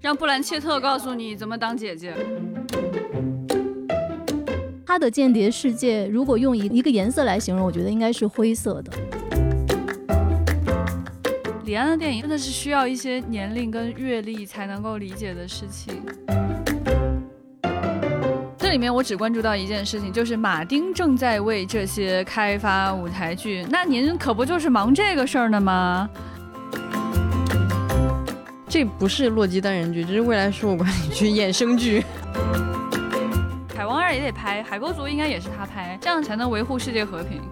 让布兰切特告诉你怎么当姐姐。他的间谍世界，如果用一一个颜色来形容，我觉得应该是灰色的。李安的电影真的是需要一些年龄跟阅历才能够理解的事情。这里面我只关注到一件事情，就是马丁正在为这些开发舞台剧。那您可不就是忙这个事儿呢吗？这不是洛基单人剧，这是未来事务管理局衍生剧。海王二也得拍，海沟族应该也是他拍，这样才能维护世界和平。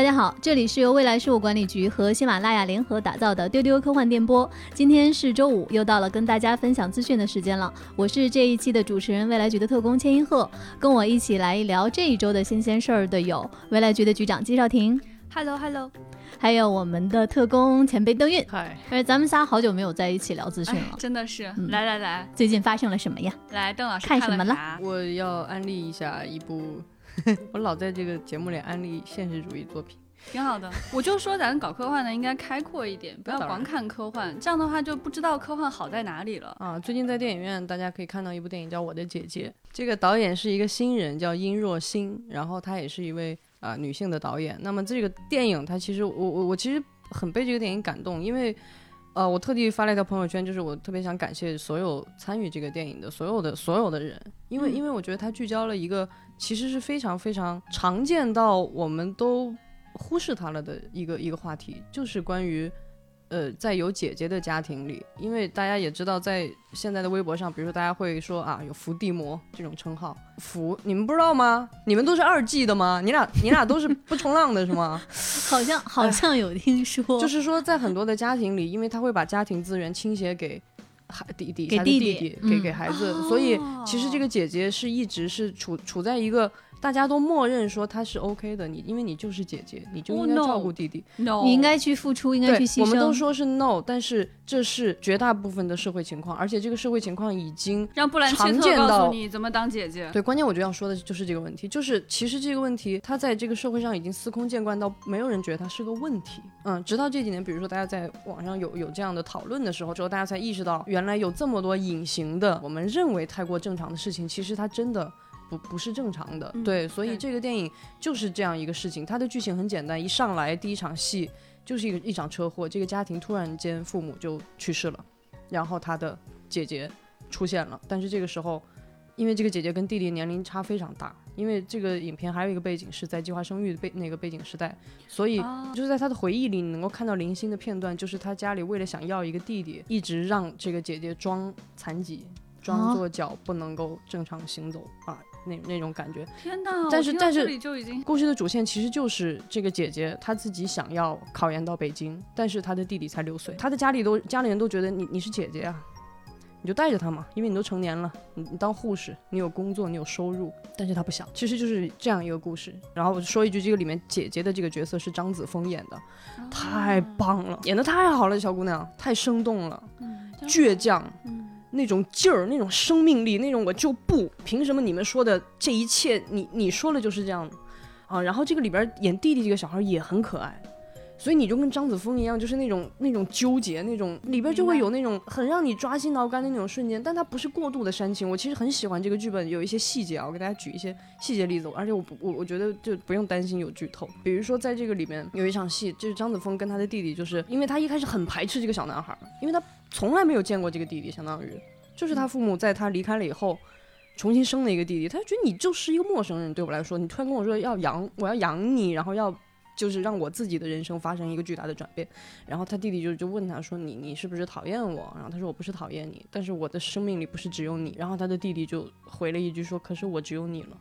大家好，这里是由未来事务管理局和喜马拉雅联合打造的丢丢科幻电波。今天是周五，又到了跟大家分享资讯的时间了。我是这一期的主持人，未来局的特工千一鹤。跟我一起来聊这一周的新鲜事儿的有未来局的局长季少廷。Hello Hello，还有我们的特工前辈邓运。嗨，而咱们仨好久没有在一起聊资讯了，真的是。来来来，最近发生了什么呀？来，邓老师看什么了？我要安利一下一部，我老在这个节目里安利现实主义作品，挺好的。我就说咱搞科幻的应该开阔一点，不要光看科幻，这样的话就不知道科幻好在哪里了啊。最近在电影院大家可以看到一部电影叫《我的姐姐》，这个导演是一个新人，叫殷若欣，然后她也是一位。啊，女性的导演。那么这个电影，它其实我我我其实很被这个电影感动，因为，呃，我特地发了一条朋友圈，就是我特别想感谢所有参与这个电影的所有的所有的人，因为因为我觉得它聚焦了一个其实是非常非常常见到我们都忽视它了的一个一个话题，就是关于。呃，在有姐姐的家庭里，因为大家也知道，在现在的微博上，比如说大家会说啊，有伏地魔这种称号，伏，你们不知道吗？你们都是二 G 的吗？你俩你俩都是不冲浪的是吗？好像好像有听说，就是说在很多的家庭里，因为他会把家庭资源倾斜给孩弟弟，给弟弟，给给孩子，所以其实这个姐姐是一直是处处在一个。大家都默认说他是 OK 的，你因为你就是姐姐，你就应该照顾弟弟，no.，你应该去付出，应该去牺牲。我们都说是 no，但是这是绝大部分的社会情况，而且这个社会情况已经让布兰切特告诉你怎么当姐姐。对，关键我觉得要说的就是这个问题，就是其实这个问题它在这个社会上已经司空见惯到没有人觉得它是个问题。嗯，直到这几年，比如说大家在网上有有这样的讨论的时候，之后大家才意识到，原来有这么多隐形的，我们认为太过正常的事情，其实它真的。不不是正常的，对，所以这个电影就是这样一个事情。它的剧情很简单，一上来第一场戏就是一个一场车祸，这个家庭突然间父母就去世了，然后他的姐姐出现了，但是这个时候，因为这个姐姐跟弟弟年龄差非常大，因为这个影片还有一个背景是在计划生育的背那个背景时代，所以就是在他的回忆里，你能够看到零星的片段，就是他家里为了想要一个弟弟，一直让这个姐姐装残疾，装作脚不能够正常行走啊。那那种感觉，天哪！但是但是，经故事的主线其实就是这个姐姐，她自己想要考研到北京，但是她的弟弟才六岁，她的家里都家里人都觉得你你是姐姐啊，你就带着他嘛，因为你都成年了，你你当护士，你有工作，你有收入，但是她不想，其实就是这样一个故事。然后我说一句，这个里面姐姐的这个角色是张子枫演的，太棒了，演的太好了，小姑娘太生动了，倔强。那种劲儿，那种生命力，那种我就不凭什么你们说的这一切，你你说了就是这样，啊，然后这个里边演弟弟这个小孩也很可爱，所以你就跟张子枫一样，就是那种那种纠结，那种里边就会有那种很让你抓心挠肝的那种瞬间，但它不是过度的煽情。我其实很喜欢这个剧本有一些细节啊，我给大家举一些细节例子，而且我不我我觉得就不用担心有剧透。比如说在这个里面有一场戏，就是张子枫跟他的弟弟，就是因为他一开始很排斥这个小男孩，因为他。从来没有见过这个弟弟，相当于就是他父母在他离开了以后，重新生了一个弟弟。他就觉得你就是一个陌生人，对我来说，你突然跟我说要养，我要养你，然后要就是让我自己的人生发生一个巨大的转变。然后他弟弟就就问他说：“你你是不是讨厌我？”然后他说：“我不是讨厌你，但是我的生命里不是只有你。”然后他的弟弟就回了一句说：“可是我只有你了。”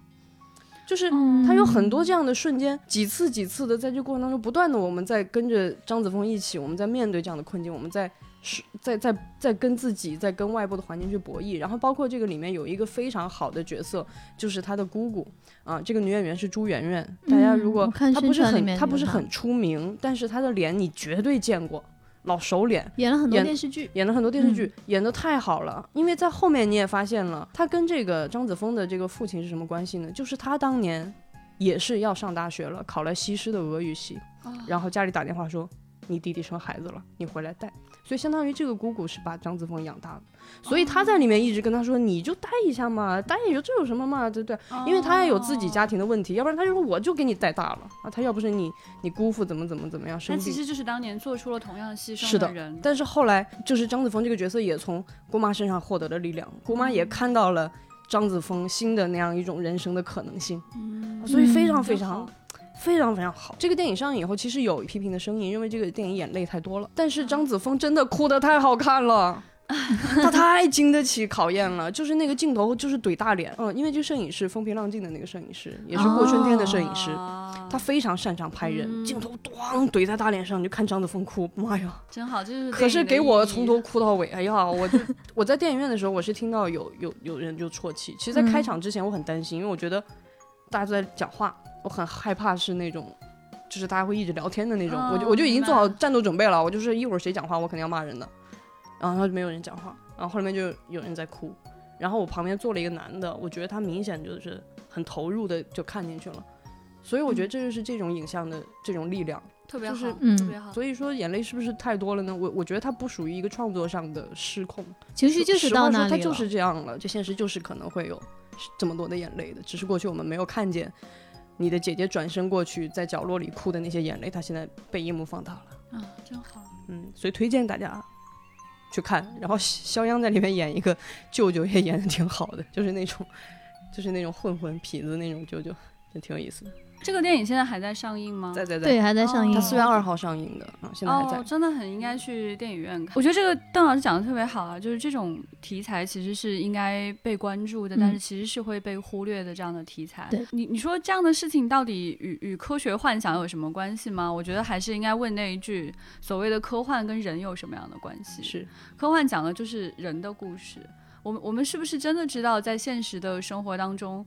就是他有很多这样的瞬间，几次几次的在这过程当中，不断的我们在跟着张子枫一起，我们在面对这样的困境，我们在。是在在在跟自己在跟外部的环境去博弈，然后包括这个里面有一个非常好的角色，就是他的姑姑啊，这个女演员是朱媛媛。大家如果她不是很她不是很出名，但是她的脸你绝对见过，老熟脸，演了很多电视剧，演了很多电视剧，演的太好了。因为在后面你也发现了，她跟这个张子枫的这个父亲是什么关系呢？就是他当年也是要上大学了，考了西师的俄语系，然后家里打电话说你弟弟生孩子了，你回来带。所以相当于这个姑姑是把张子枫养大的，所以她在里面一直跟他说：“你就带一下嘛，带也就这有什么嘛，对不对？因为他也有自己家庭的问题，要不然他就说我就给你带大了啊。他要不是你，你姑父怎么怎么怎么样生病。他其实就是当年做出了同样牺牲是的人。但是后来就是张子枫这个角色也从姑妈身上获得了力量，姑妈也看到了张子枫新的那样一种人生的可能性，所以非常非常。非常非常好。这个电影上映以后，其实有批评的声音，认为这个电影眼泪太多了。但是张子枫真的哭得太好看了，他太经得起考验了。就是那个镜头，就是怼大脸。嗯，因为这个摄影师风平浪静的那个摄影师，也是过春天的摄影师，他非常擅长拍人。镜头咣怼在大脸上，你就看张子枫哭，妈呀，真好。就是可是给我从头哭到尾。哎呀，我就我在电影院的时候，我是听到有有有人就啜泣。其实，在开场之前，我很担心，因为我觉得大家都在讲话。我很害怕是那种，就是大家会一直聊天的那种，我就我就已经做好战斗准备了，我就是一会儿谁讲话，我肯定要骂人的。然后他就没有人讲话，然后后面就有人在哭，然后我旁边坐了一个男的，我觉得他明显就是很投入的就看进去了，所以我觉得这就是这种影像的这种力量，特别好，特别好。所以说眼泪是不是太多了呢？我我觉得它不属于一个创作上的失控，情绪就是到那里了，它就是这样了，这现实就是可能会有这么多的眼泪的，只是过去我们没有看见。你的姐姐转身过去，在角落里哭的那些眼泪，她现在被夜幕放大了。啊，真好。嗯，所以推荐大家去看。然后肖央在里面演一个舅舅，也演的挺好的，就是那种，就是那种混混痞子那种舅舅，就挺有意思的。这个电影现在还在上映吗？在在在，对，还在上映。它四月二号上映的啊，现在还在。哦，真的很应该去电影院看。我觉得这个邓老师讲的特别好啊，就是这种题材其实是应该被关注的，但是其实是会被忽略的这样的题材。对，你你说这样的事情到底与与科学幻想有什么关系吗？我觉得还是应该问那一句：所谓的科幻跟人有什么样的关系？是，科幻讲的就是人的故事。我们我们是不是真的知道在现实的生活当中？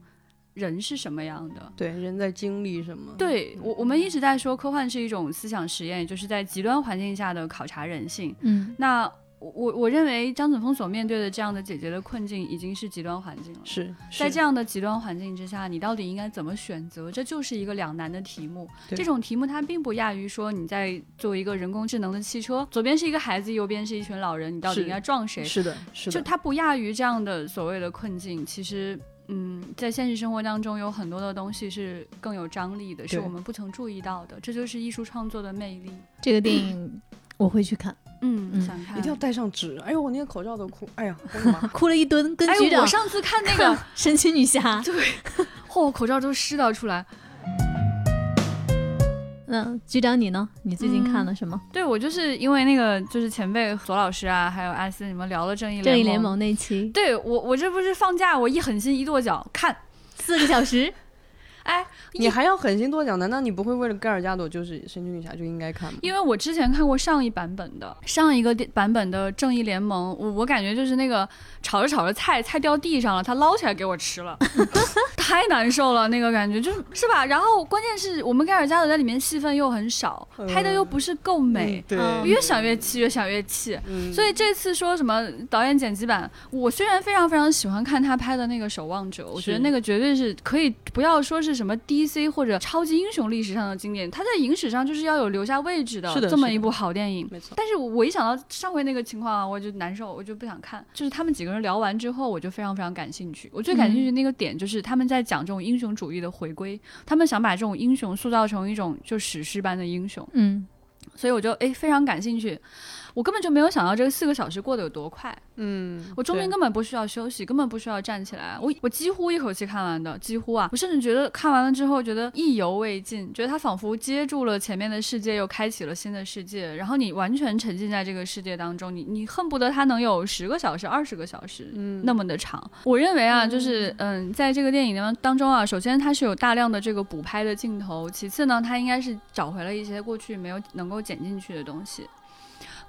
人是什么样的？对，人在经历什么？对我，我们一直在说科幻是一种思想实验，也就是在极端环境下的考察人性。嗯，那我我认为张子枫所面对的这样的姐姐的困境已经是极端环境了。是在这样的极端环境之下，你到底应该怎么选择？这就是一个两难的题目。这种题目它并不亚于说你在做一个人工智能的汽车，左边是一个孩子，右边是一群老人，你到底应该撞谁？是的，是的。就它不亚于这样的所谓的困境，其实。嗯，在现实生活当中，有很多的东西是更有张力的，是我们不曾注意到的。这就是艺术创作的魅力。这个电影我会去看，嗯，想看，一定要带上纸。哎呦，我那个口罩都哭，哎呀，哭了一吨。跟局长，我上次看那个 神奇女侠，对，嚯，口罩都湿到出来。那局长你呢？你最近看了什么？对我就是因为那个就是前辈左老师啊，还有艾斯你们聊了正义正义联盟那期。对我我这不是放假，我一狠心一跺脚看四个小时。哎，你还要狠心跺脚？难道你不会为了盖尔加朵就是神奇女侠就应该看吗？因为我之前看过上一版本的上一个版本的正义联盟，我我感觉就是那个炒着炒着菜菜掉地上了，他捞起来给我吃了，太难受了，那个感觉就是是吧？然后关键是我们盖尔加朵在里面戏份又很少，拍的又不是够美，对，越想越气，越想越气。所以这次说什么导演剪辑版，我虽然非常非常喜欢看他拍的那个守望者，我觉得那个绝对是可以不要说是。什么 DC 或者超级英雄历史上的经典，它在影史上就是要有留下位置的这么一部好电影。没错。但是我一想到上回那个情况，我就难受，我就不想看。就是他们几个人聊完之后，我就非常非常感兴趣。我最感兴趣那个点就是他们在讲这种英雄主义的回归，他们想把这种英雄塑造成一种就史诗般的英雄。嗯，所以我就哎非常感兴趣。我根本就没有想到这个四个小时过得有多快。嗯，我中间根本不需要休息，根本不需要站起来。我我几乎一口气看完的，几乎啊，我甚至觉得看完了之后觉得意犹未尽，觉得它仿佛接住了前面的世界，又开启了新的世界。然后你完全沉浸在这个世界当中，你你恨不得它能有十个小时、二十个小时，嗯，那么的长。我认为啊，就是嗯，在这个电影当当中啊，首先它是有大量的这个补拍的镜头，其次呢，它应该是找回了一些过去没有能够剪进去的东西。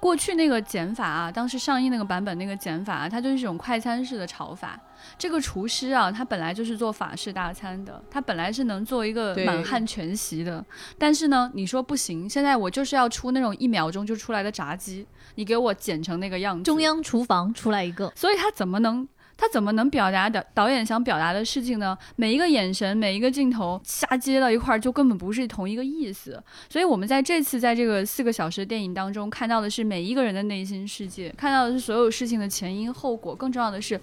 过去那个剪法啊，当时上映那个版本那个剪法啊，它就是一种快餐式的炒法。这个厨师啊，他本来就是做法式大餐的，他本来是能做一个满汉全席的。但是呢，你说不行，现在我就是要出那种一秒钟就出来的炸鸡，你给我剪成那个样子。中央厨房出来一个，所以他怎么能他怎么能表达导导演想表达的事情呢？每一个眼神，每一个镜头瞎接到一块儿，就根本不是同一个意思。所以，我们在这次在这个四个小时的电影当中，看到的是每一个人的内心世界，看到的是所有事情的前因后果。更重要的是，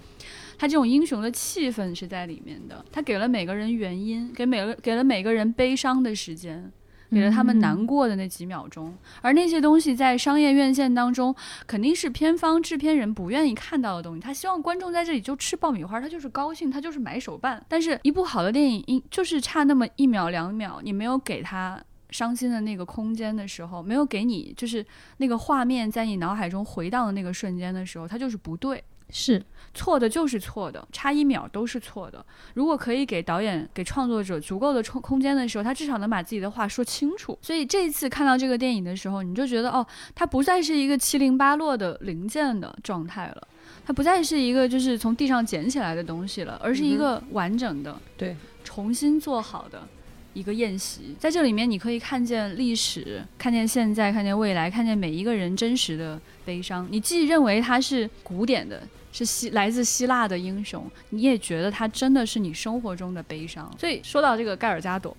他这种英雄的气氛是在里面的。他给了每个人原因，给每个给了每个人悲伤的时间。给了他们难过的那几秒钟，而那些东西在商业院线当中，肯定是片方制片人不愿意看到的东西。他希望观众在这里就吃爆米花，他就是高兴，他就是买手办。但是，一部好的电影，就是差那么一秒两秒，你没有给他伤心的那个空间的时候，没有给你就是那个画面在你脑海中回荡的那个瞬间的时候，它就是不对。是错的，就是错的，差一秒都是错的。如果可以给导演、给创作者足够的空空间的时候，他至少能把自己的话说清楚。所以这一次看到这个电影的时候，你就觉得哦，它不再是一个七零八落的零件的状态了，它不再是一个就是从地上捡起来的东西了，而是一个完整的、对重新做好的一个宴席。在这里面，你可以看见历史，看见现在，看见未来，看见每一个人真实的悲伤。你既认为它是古典的。是希来自希腊的英雄，你也觉得他真的是你生活中的悲伤。所以说到这个盖尔加朵，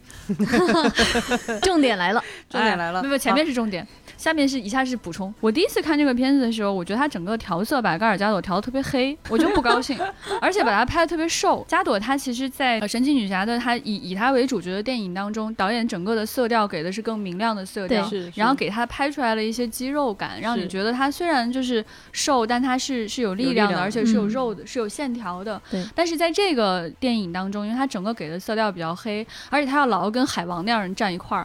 重点来了，重点来了，没有前面是重点。下面是以下是补充。我第一次看这个片子的时候，我觉得它整个调色把盖尔加朵调的特别黑，我就不高兴。而且把它拍的特别瘦。加朵她其实，在神奇女侠的她以以她为主角的电影当中，导演整个的色调给的是更明亮的色调，然后给她拍出来了一些肌肉感，让你觉得她虽然就是瘦，但她是是有力量的，而且是有肉的，是有线条的。对。但是在这个电影当中，因为它整个给的色调比较黑，而且她要老跟海王那样人站一块儿。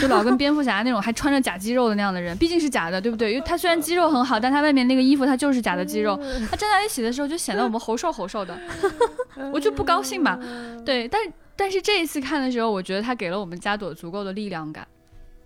就老跟蝙蝠侠那种还穿着假肌肉的那样的人，毕竟是假的，对不对？因为他虽然肌肉很好，但他外面那个衣服他就是假的肌肉。他站在一起的时候就显得我们猴瘦猴瘦的，我就不高兴嘛。对，但但是这一次看的时候，我觉得他给了我们加朵足够的力量感。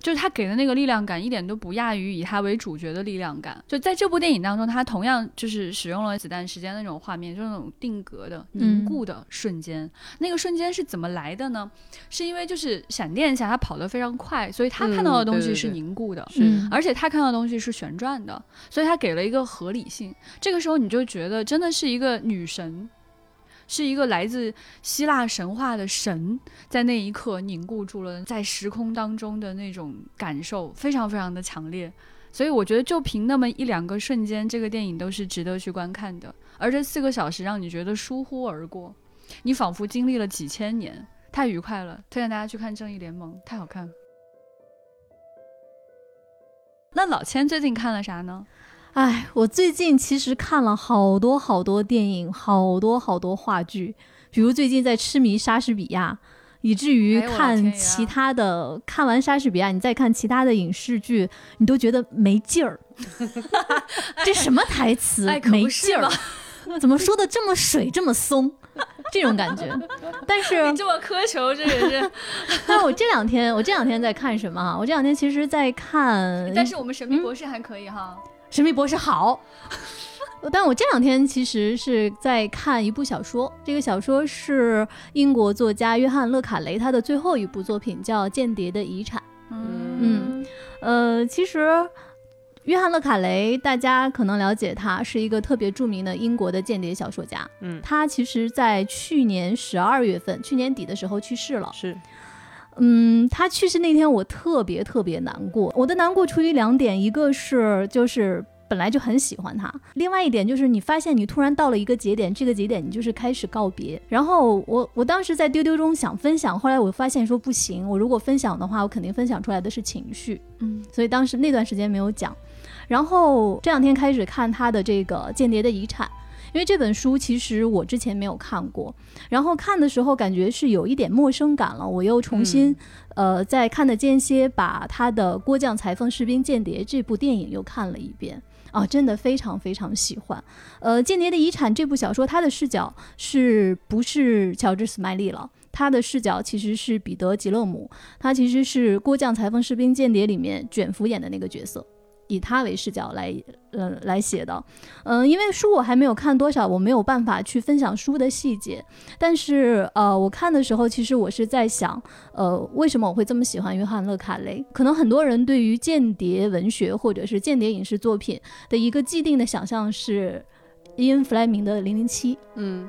就是他给的那个力量感，一点都不亚于以他为主角的力量感。就在这部电影当中，他同样就是使用了子弹时间的那种画面，就是那种定格的凝固的瞬间。那个瞬间是怎么来的呢？是因为就是闪电侠他跑得非常快，所以他看到的东西是凝固的，而且他看到的东西是旋转的，所以他给了一个合理性。这个时候你就觉得真的是一个女神。是一个来自希腊神话的神，在那一刻凝固住了在时空当中的那种感受，非常非常的强烈。所以我觉得，就凭那么一两个瞬间，这个电影都是值得去观看的。而这四个小时让你觉得疏忽而过，你仿佛经历了几千年，太愉快了。推荐大家去看《正义联盟》，太好看了。那老千最近看了啥呢？哎，我最近其实看了好多好多电影，好多好多话剧，比如最近在痴迷莎士比亚，以至于看其他的，看完莎士比亚，你再看其他的影视剧，你都觉得没劲儿。这什么台词 没劲儿？怎么说的这么水这么松？这种感觉。但是 你这么苛求，这也是。但我这两天，我这两天在看什么？我这两天其实在看。但是我们神秘博士还可以哈。神秘博士好，但我这两天其实是在看一部小说，这个小说是英国作家约翰·勒卡雷他的最后一部作品，叫《间谍的遗产》。嗯，呃，其实约翰·勒卡雷大家可能了解，他是一个特别著名的英国的间谍小说家。嗯，他其实在去年十二月份，去年底的时候去世了。是。嗯，他去世那天我特别特别难过。我的难过出于两点，一个是就是本来就很喜欢他，另外一点就是你发现你突然到了一个节点，这个节点你就是开始告别。然后我我当时在丢丢中想分享，后来我发现说不行，我如果分享的话，我肯定分享出来的是情绪，嗯，所以当时那段时间没有讲。然后这两天开始看他的这个《间谍的遗产》。因为这本书其实我之前没有看过，然后看的时候感觉是有一点陌生感了。我又重新，呃，在看的间歇把他的《郭将裁缝士兵间谍》这部电影又看了一遍啊，真的非常非常喜欢。呃，《间谍的遗产》这部小说，它的视角是不是乔治·斯麦利了？他的视角其实是彼得·吉勒姆，他其实是《郭将裁缝士兵间谍》里面卷福演的那个角色。以他为视角来，呃，来写的，嗯，因为书我还没有看多少，我没有办法去分享书的细节。但是，呃，我看的时候，其实我是在想，呃，为什么我会这么喜欢约翰·勒卡雷？可能很多人对于间谍文学或者是间谍影视作品的一个既定的想象是，伊恩·弗莱明的《零零七》。嗯，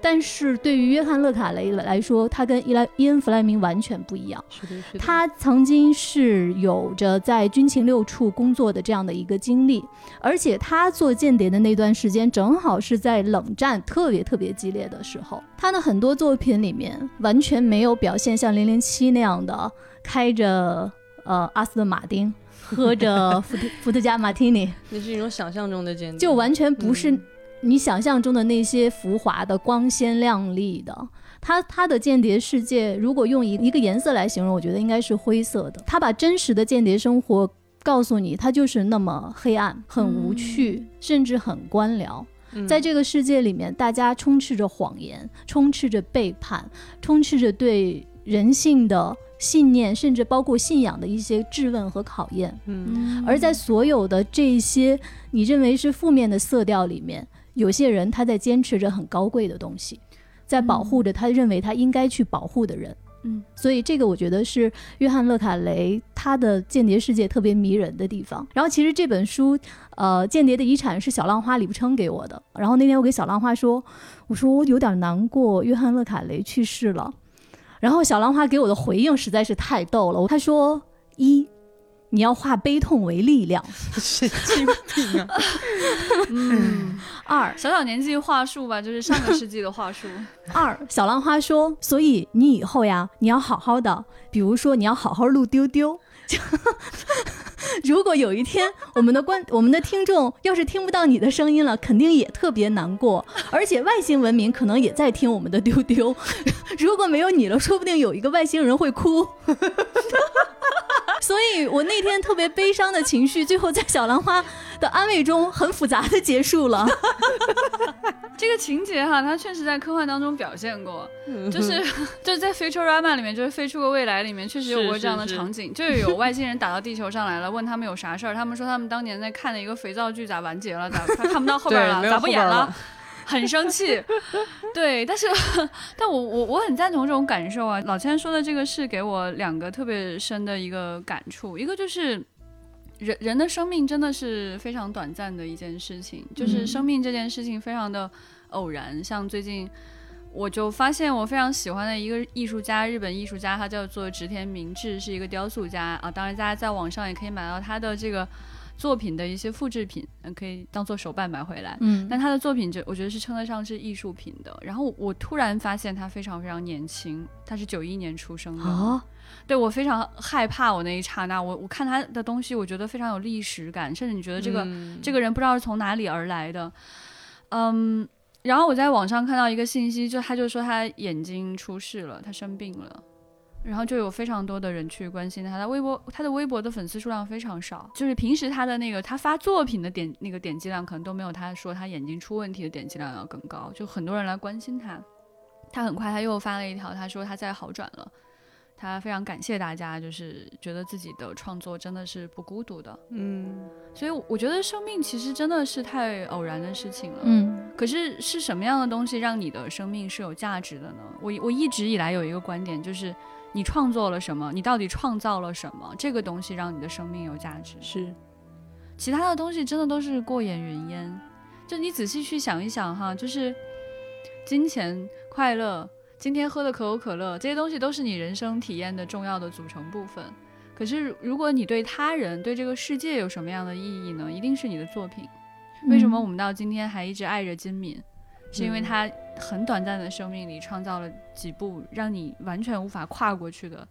但是对于约翰·勒卡雷来说，他跟伊莱伊恩·弗莱明完全不一样。是的，是的。他曾经是有着在军情六处工作的这样的一个经历，而且他做间谍的那段时间，正好是在冷战特别特别激烈的时候。他的很多作品里面完全没有表现像《零零七》那样的开着呃阿斯顿马丁，喝着伏特伏特加马提尼，那是一种想象中的间谍，就完全不是嗯你想象中的那些浮华的、光鲜亮丽的。他他的间谍世界，如果用一一个颜色来形容，我觉得应该是灰色的。他把真实的间谍生活告诉你，他就是那么黑暗、很无趣，甚至很官僚。嗯在这个世界里面，大家充斥着谎言，充斥着背叛，充斥着对人性的信念，甚至包括信仰的一些质问和考验。嗯而在所有的这些你认为是负面的色调里面，有些人他在坚持着很高贵的东西，在保护着他认为他应该去保护的人。嗯，所以这个我觉得是约翰·勒卡雷他的间谍世界特别迷人的地方。然后其实这本书，呃，《间谍的遗产》是小浪花李不称给我的。然后那天我给小浪花说，我说我有点难过，约翰·勒卡雷去世了。然后小浪花给我的回应实在是太逗了，他说：一，你要化悲痛为力量；神经病啊！嗯，二，小小年纪话术吧，就是上个世纪的话术。二，小浪花说，所以你以后呀，你要好好的，比如说你要好好录丢丢。如果有一天我们的观我们的听众要是听不到你的声音了，肯定也特别难过，而且外星文明可能也在听我们的丢丢。如果没有你了，说不定有一个外星人会哭。所以我那天特别悲伤的情绪，最后在小兰花的安慰中很复杂的结束了。这个情节哈，它确实在科幻当中表现过，就是 就是在《Futurama》里面，就是《飞出个未来》里面，确实有过这样的是是场景，就是有外星人打到地球上来了，问他们有啥事儿，他们说他们当年在看的一个肥皂剧咋完结了，咋看不到后边了，咋不演了？很生气，对，但是，但我我我很赞同这种感受啊。老千说的这个是给我两个特别深的一个感触，一个就是人人的生命真的是非常短暂的一件事情，就是嗯生命这件事情非常的偶然。像最近我就发现我非常喜欢的一个艺术家，日本艺术家，他叫做植田明治，是一个雕塑家啊。当然，大家在网上也可以买到他的这个作品的一些复制品，嗯，可以当做手办买回来。嗯但他的作品就我觉得是称得上是艺术品的。然后我我突然发现他非常非常年轻，他是九一年出生的。啊，对我非常害怕，我那一刹那，我我看他的东西，我觉得非常有历史感，甚至你觉得这个、嗯这个人不知道是从哪里而来的。嗯，然后我在网上看到一个信息，就他就说他眼睛出事了，他生病了。然后就有非常多的人去关心他，他微博他的微博的粉丝数量非常少，就是平时他的那个他发作品的点那个点击量可能都没有他说他眼睛出问题的点击量要更高，就很多人来关心他。他很快他又发了一条，他说他在好转了，他非常感谢大家，就是觉得自己的创作真的是不孤独的。嗯所以我觉得生命其实真的是太偶然的事情了。嗯可是是什么样的东西让你的生命是有价值的呢？我我一直以来有一个观点，就是你创作了什么，你到底创造了什么，这个东西让你的生命有价值。是其他的东西真的都是过眼云烟。就你仔细去想一想哈，就是金钱、快乐，今天喝的可口可乐，这些东西都是你人生体验的重要的组成部分。可是如果你对他人、对这个世界有什么样的意义呢？一定是你的作品。为什么我们到今天还一直爱着金敏？是因为嗯他很短暂的生命里创造了几部让你完全无法跨过去的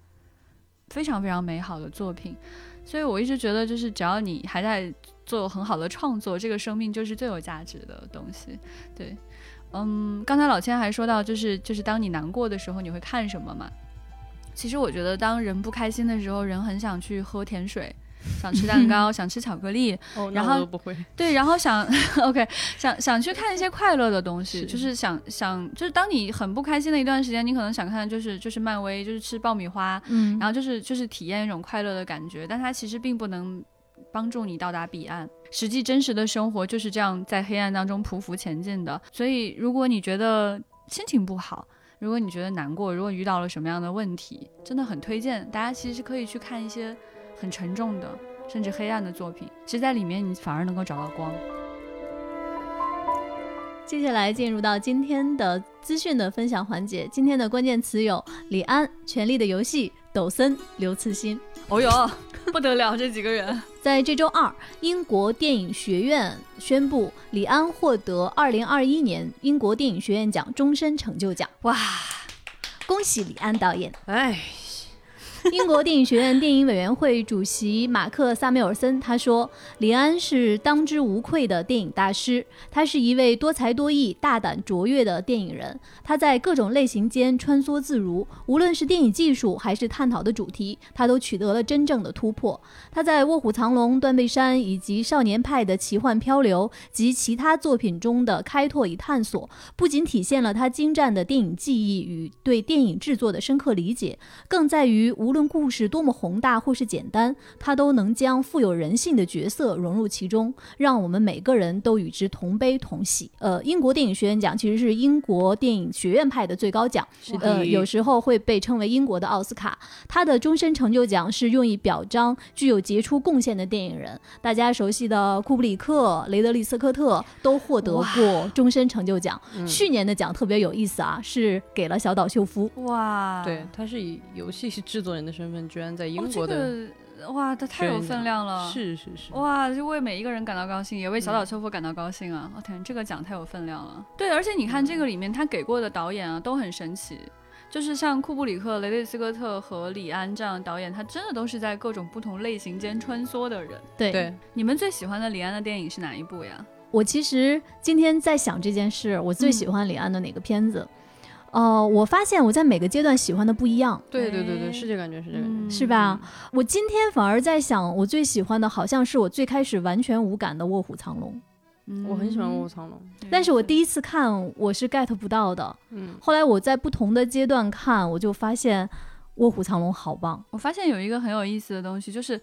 非常非常美好的作品。所以我一直觉得，就是只要你还在做很好的创作，这个生命就是最有价值的东西。对，嗯，刚才老千还说到，就是就是当你难过的时候，你会看什么嘛？其实我觉得，当人不开心的时候，人很想去喝甜水，想吃蛋糕，想吃巧克力，哦，然后不会。对，然后想 OK，想想去看一些快乐的东西，是就是想想，就是当你很不开心的一段时间，你可能想看就是就是漫威，就是吃爆米花，嗯，然后就是就是体验一种快乐的感觉，但它其实并不能帮助你到达彼岸。实际真实的生活就是这样在黑暗当中匍匐前进的。所以，如果你觉得心情不好，如果你觉得难过，如果遇到了什么样的问题，真的很推荐大家其实可以去看一些很沉重的甚至黑暗的作品。其实，在里面你反而能够找到光。接下来进入到今天的资讯的分享环节。今天的关键词有李安、《权力的游戏》、抖森、刘慈欣。哦哟，不得了，这几个人。在这周二，英国电影学院宣布李安获得2021年英国电影学院奖终身成就奖。哇，恭喜李安导演！哎，英国电影学院电影委员会主席马克·萨缪尔森他说：“李安是当之无愧的电影大师，他是一位多才多艺、大胆卓越的电影人。他在各种类型间穿梭自如，无论是电影技术还是探讨的主题，他都取得了真正的突破。他在《卧虎藏龙》《断背山》以及《少年派的奇幻漂流》及其他作品中的开拓与探索，不仅体现了他精湛的电影技艺与对电影制作的深刻理解，更在于无论故事多么宏大或是简单，他都能将富有人性的角色融入其中，让我们每个人都与之同悲同喜。呃，英国电影学院奖其实是英国电影学院派的最高奖，是的呃，有时候会被称为英国的奥斯卡。他的终身成就奖是用以表彰具有杰出贡献的电影人，大家熟悉的库布里克、雷德利·斯科特都获得过终身成就奖。去年的奖特别有意思啊，是给了小岛秀夫。哇，对，他是以游戏制作人的身份，居然在英哦，这国的个哇，他太有分量了。是是是，哇，就为每一个人感到高兴，也为小岛秀夫感到高兴啊！我、天，这个奖太有分量了。对，而且你看这个里面他给过的导演啊，都很神奇。就是像库布里克、雷利斯科特和李安这样的导演，他真的都是在各种不同类型间穿梭的人。对对，你们最喜欢的李安的电影是哪一部呀？我其实今天在想这件事，我最喜欢李安的哪个片子？呃，我发现我在每个阶段喜欢的不一样，对对对对，哎。是这感觉，是这感觉。是吧？我今天反而在想，我最喜欢的好像是我最开始完全无感的《卧虎藏龙》，嗯我很喜欢《卧虎藏龙》，但是我第一次看我是 get 不到的，嗯，后来我在不同的阶段看，我就发现《卧虎藏龙》好棒。我发现有一个很有意思的东西，就是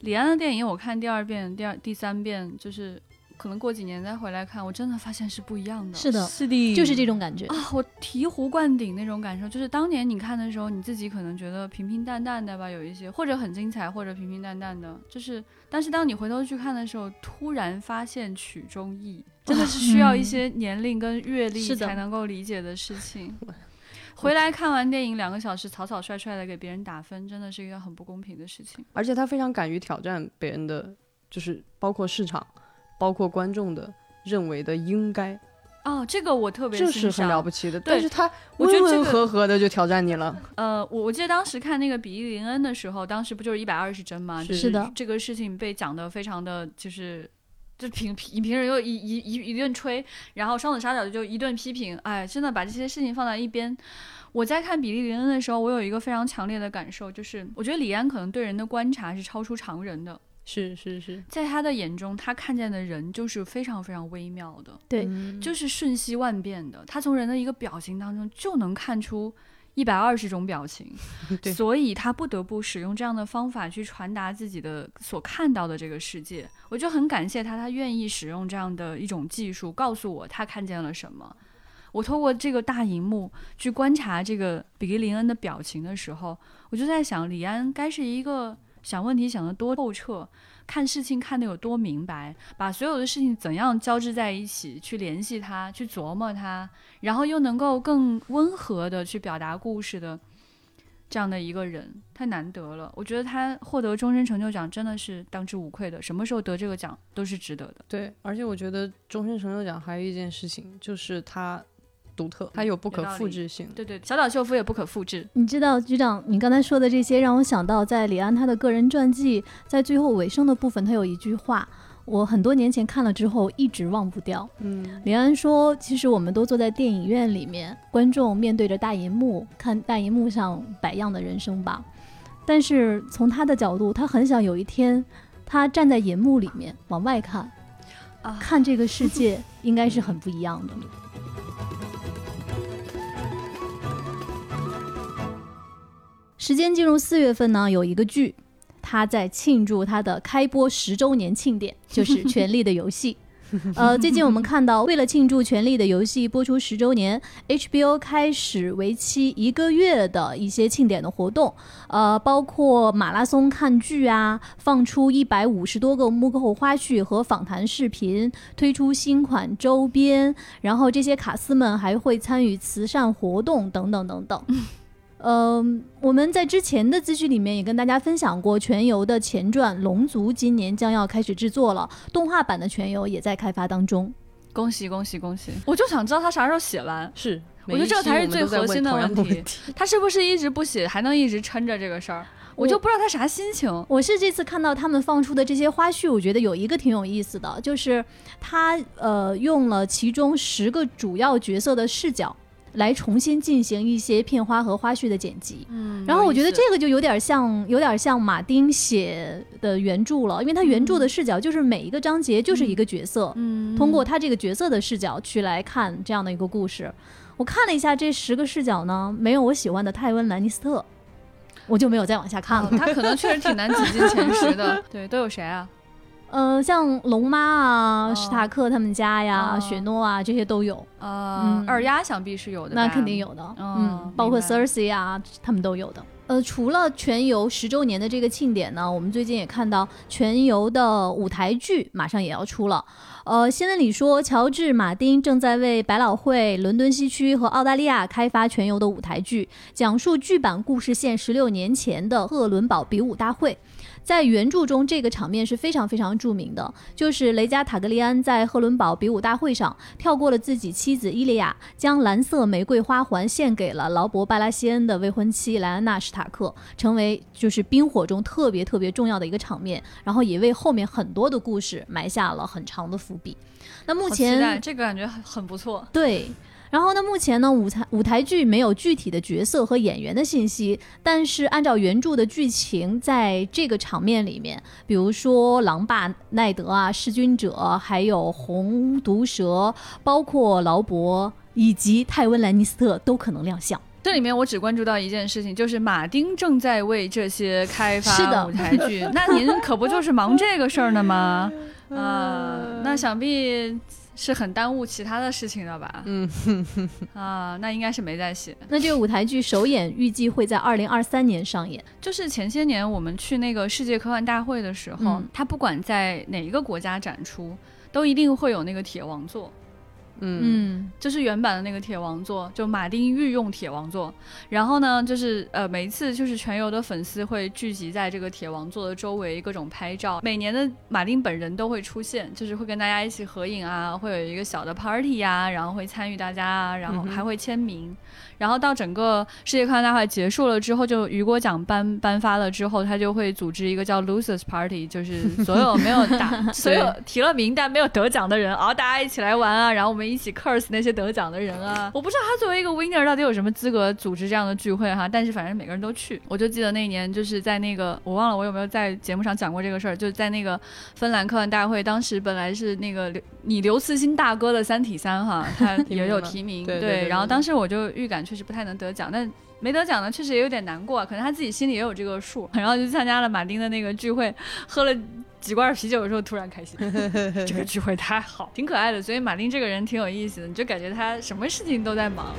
李安的电影，我看第二遍、第二、第三遍，就是可能过几年再回来看，我真的发现是不一样的。是的，是的，就是这种感觉。啊，我醍醐灌顶那种感受，就是当年你看的时候，你自己可能觉得平平淡淡的吧，有一些或者很精彩，或者平平淡淡的，就是，但是当你回头去看的时候，突然发现曲中意，真的是需要一些年龄跟阅历才能够理解的事情。回来看完电影两个小时，草草率率的给别人打分，真的是一个很不公平的事情。而且他非常敢于挑战别人的，就是包括市场，包括观众的认为的应该，哦，这个我特别欣这是很了不起的。对但是他我觉得这个温温和和的就挑战你了，呃，我我记得当时看那个比利林恩的时候，当时不就是一百二十帧吗？是就是的这个事情被讲的非常的就是。就评影评人又一一一一顿吹，然后双子杀手就一顿批评，哎，真的把这些事情放在一边。我在看比利林恩的时候，我有一个非常强烈的感受，就是我觉得李安可能对人的观察是超出常人的，是是是，在他的眼中，他看见的人就是非常非常微妙的，对嗯就是瞬息万变的。他从人的一个表情当中就能看出一百二十种表情，对所以他不得不使用这样的方法去传达自己的所看到的这个世界。我就很感谢他，他愿意使用这样的一种技术，告诉我他看见了什么。我透过这个大荧幕去观察这个比利林恩的表情的时候，我就在想，李安该是一个想问题想得多透彻，看事情看得有多明白，把所有的事情怎样交织在一起，去联系它，去琢磨它，然后又能够更温和的去表达故事的这样的一个人，太难得了。我觉得他获得终身成就奖真的是当之无愧的，什么时候得这个奖都是值得的。对，而且我觉得终身成就奖还有一件事情，就是他独特，它有不可复制性。对对，小岛秀夫也不可复制。你知道局长，你刚才说的这些让我想到，在李安他的个人传记在最后尾声的部分，他有一句话，我很多年前看了之后一直忘不掉。嗯，李安说：“其实我们都坐在电影院里面，观众面对着大银幕，看大银幕上百样的人生吧。但是从他的角度，他很想有一天，他站在银幕里面往外看，啊看这个世界应该是很不一样的。”时间进入四月份呢，有一个剧，它在庆祝它的开播十周年庆典，就是 《权力的游戏》。呃，最近我们看到，为了庆祝《权力的游戏》播出十周年，HBO 开始为期一个月的一些庆典的活动，呃，包括马拉松看剧啊，放出一百五十多个幕后花絮和访谈视频，推出新款周边，然后这些卡司们还会参与慈善活动等等等等。嗯，我们在之前的资讯里面也跟大家分享过，《全游》的前传《龙族》今年将要开始制作了，动画版的《全游》也在开发当中。恭喜恭喜恭喜！我就想知道他啥时候写完。是，我觉得这才是最核心的问题。他是不是一直不写，还能一直撑着这个事儿？我就不知道他啥心情。我是这次看到他们放出的这些花絮，我觉得有一个挺有意思的，就是他呃用了其中十个主要角色的视角。来重新进行一些片花和花絮的剪辑，嗯，然后我觉得这个就有点像，有点像马丁写的原著了，因为他原著的视角就是每一个章节就是一个角色，嗯，通过他这个角色的视角去来看这样的一个故事。我看了一下这十个视角呢，没有我喜欢的泰温兰尼斯特，我就没有再往下看了。他可能确实挺难挤进前十的。对，都有谁啊？嗯，像龙妈啊、史塔克他们家呀、雪诺啊，这些都有。呃，二丫想必是有的，那肯定有的。嗯，包括 Cersei 啊，他们都有的。呃，除了全游十周年的这个庆典呢，我们最近也看到全游的舞台剧马上也要出了。呃，新闻里说，乔治·马丁正在为百老汇、伦敦西区和澳大利亚开发全游的舞台剧，讲述剧版故事线十六年前的赫伦堡比武大会。在原著中，这个场面是非常非常著名的，就是雷加塔格利安在赫伦堡比武大会上跳过了自己妻子伊利亚，将蓝色玫瑰花环献给了劳勃巴拉西恩的未婚妻莱安娜史塔克，成为就是冰火中特别特别重要的一个场面，然后也为后面很多的故事埋下了很长的伏笔。那目前这个感觉很很不错，对。然后呢？目前呢，舞台舞台剧没有具体的角色和演员的信息，但是按照原著的剧情，在这个场面里面，比如说狼爸奈德啊、弑君者，还有红毒蛇，包括劳勃以及泰温兰尼斯特都可能亮相。这里面我只关注到一件事情，就是马丁正在为这些开发舞台剧。那您可不就是忙这个事儿呢吗？啊，那想必。是很耽误其他的事情的吧？嗯，啊，那应该是没在写。那这个舞台剧首演预计会在二零二三年上演。就是前些年我们去那个世界科幻大会的时候，它不管在哪一个国家展出，都一定会有那个铁王座。嗯，就是原版的那个铁王座，就马丁御用铁王座。然后呢，就是呃，每一次就是全游的粉丝会聚集在这个铁王座的周围，各种拍照。每年的马丁本人都会出现，就是会跟大家一起合影啊，会有一个小的 party 呀，然后会参与大家啊，然后还会签名。然后到整个世界科幻大会结束了之后，就雨果奖颁颁发了之后，他就会组织一个叫 Losers Party，就是所有没有打，所有提了名但没有得奖的人，然后大家一起来玩啊，然后我们一起 curse 那些得奖的人啊。我不知道他作为一个 winner 到底有什么资格组织这样的聚会哈，但是反正每个人都去。我就记得那一年就是在那个我忘了我有没有在节目上讲过这个事儿，就在那个芬兰科幻大会，当时本来是那个刘你刘慈欣大哥的《三体三》哈，他 也有提名，对，然后当时我就预感。确实不太能得奖，但没得奖呢，确实也有点难过。可能他自己心里也有这个数，然后就参加了马丁的那个聚会，喝了几罐啤酒的时候，突然开心。这个聚会太好，挺可爱的。所以马丁这个人挺有意思的，你就感觉他什么事情都在忙。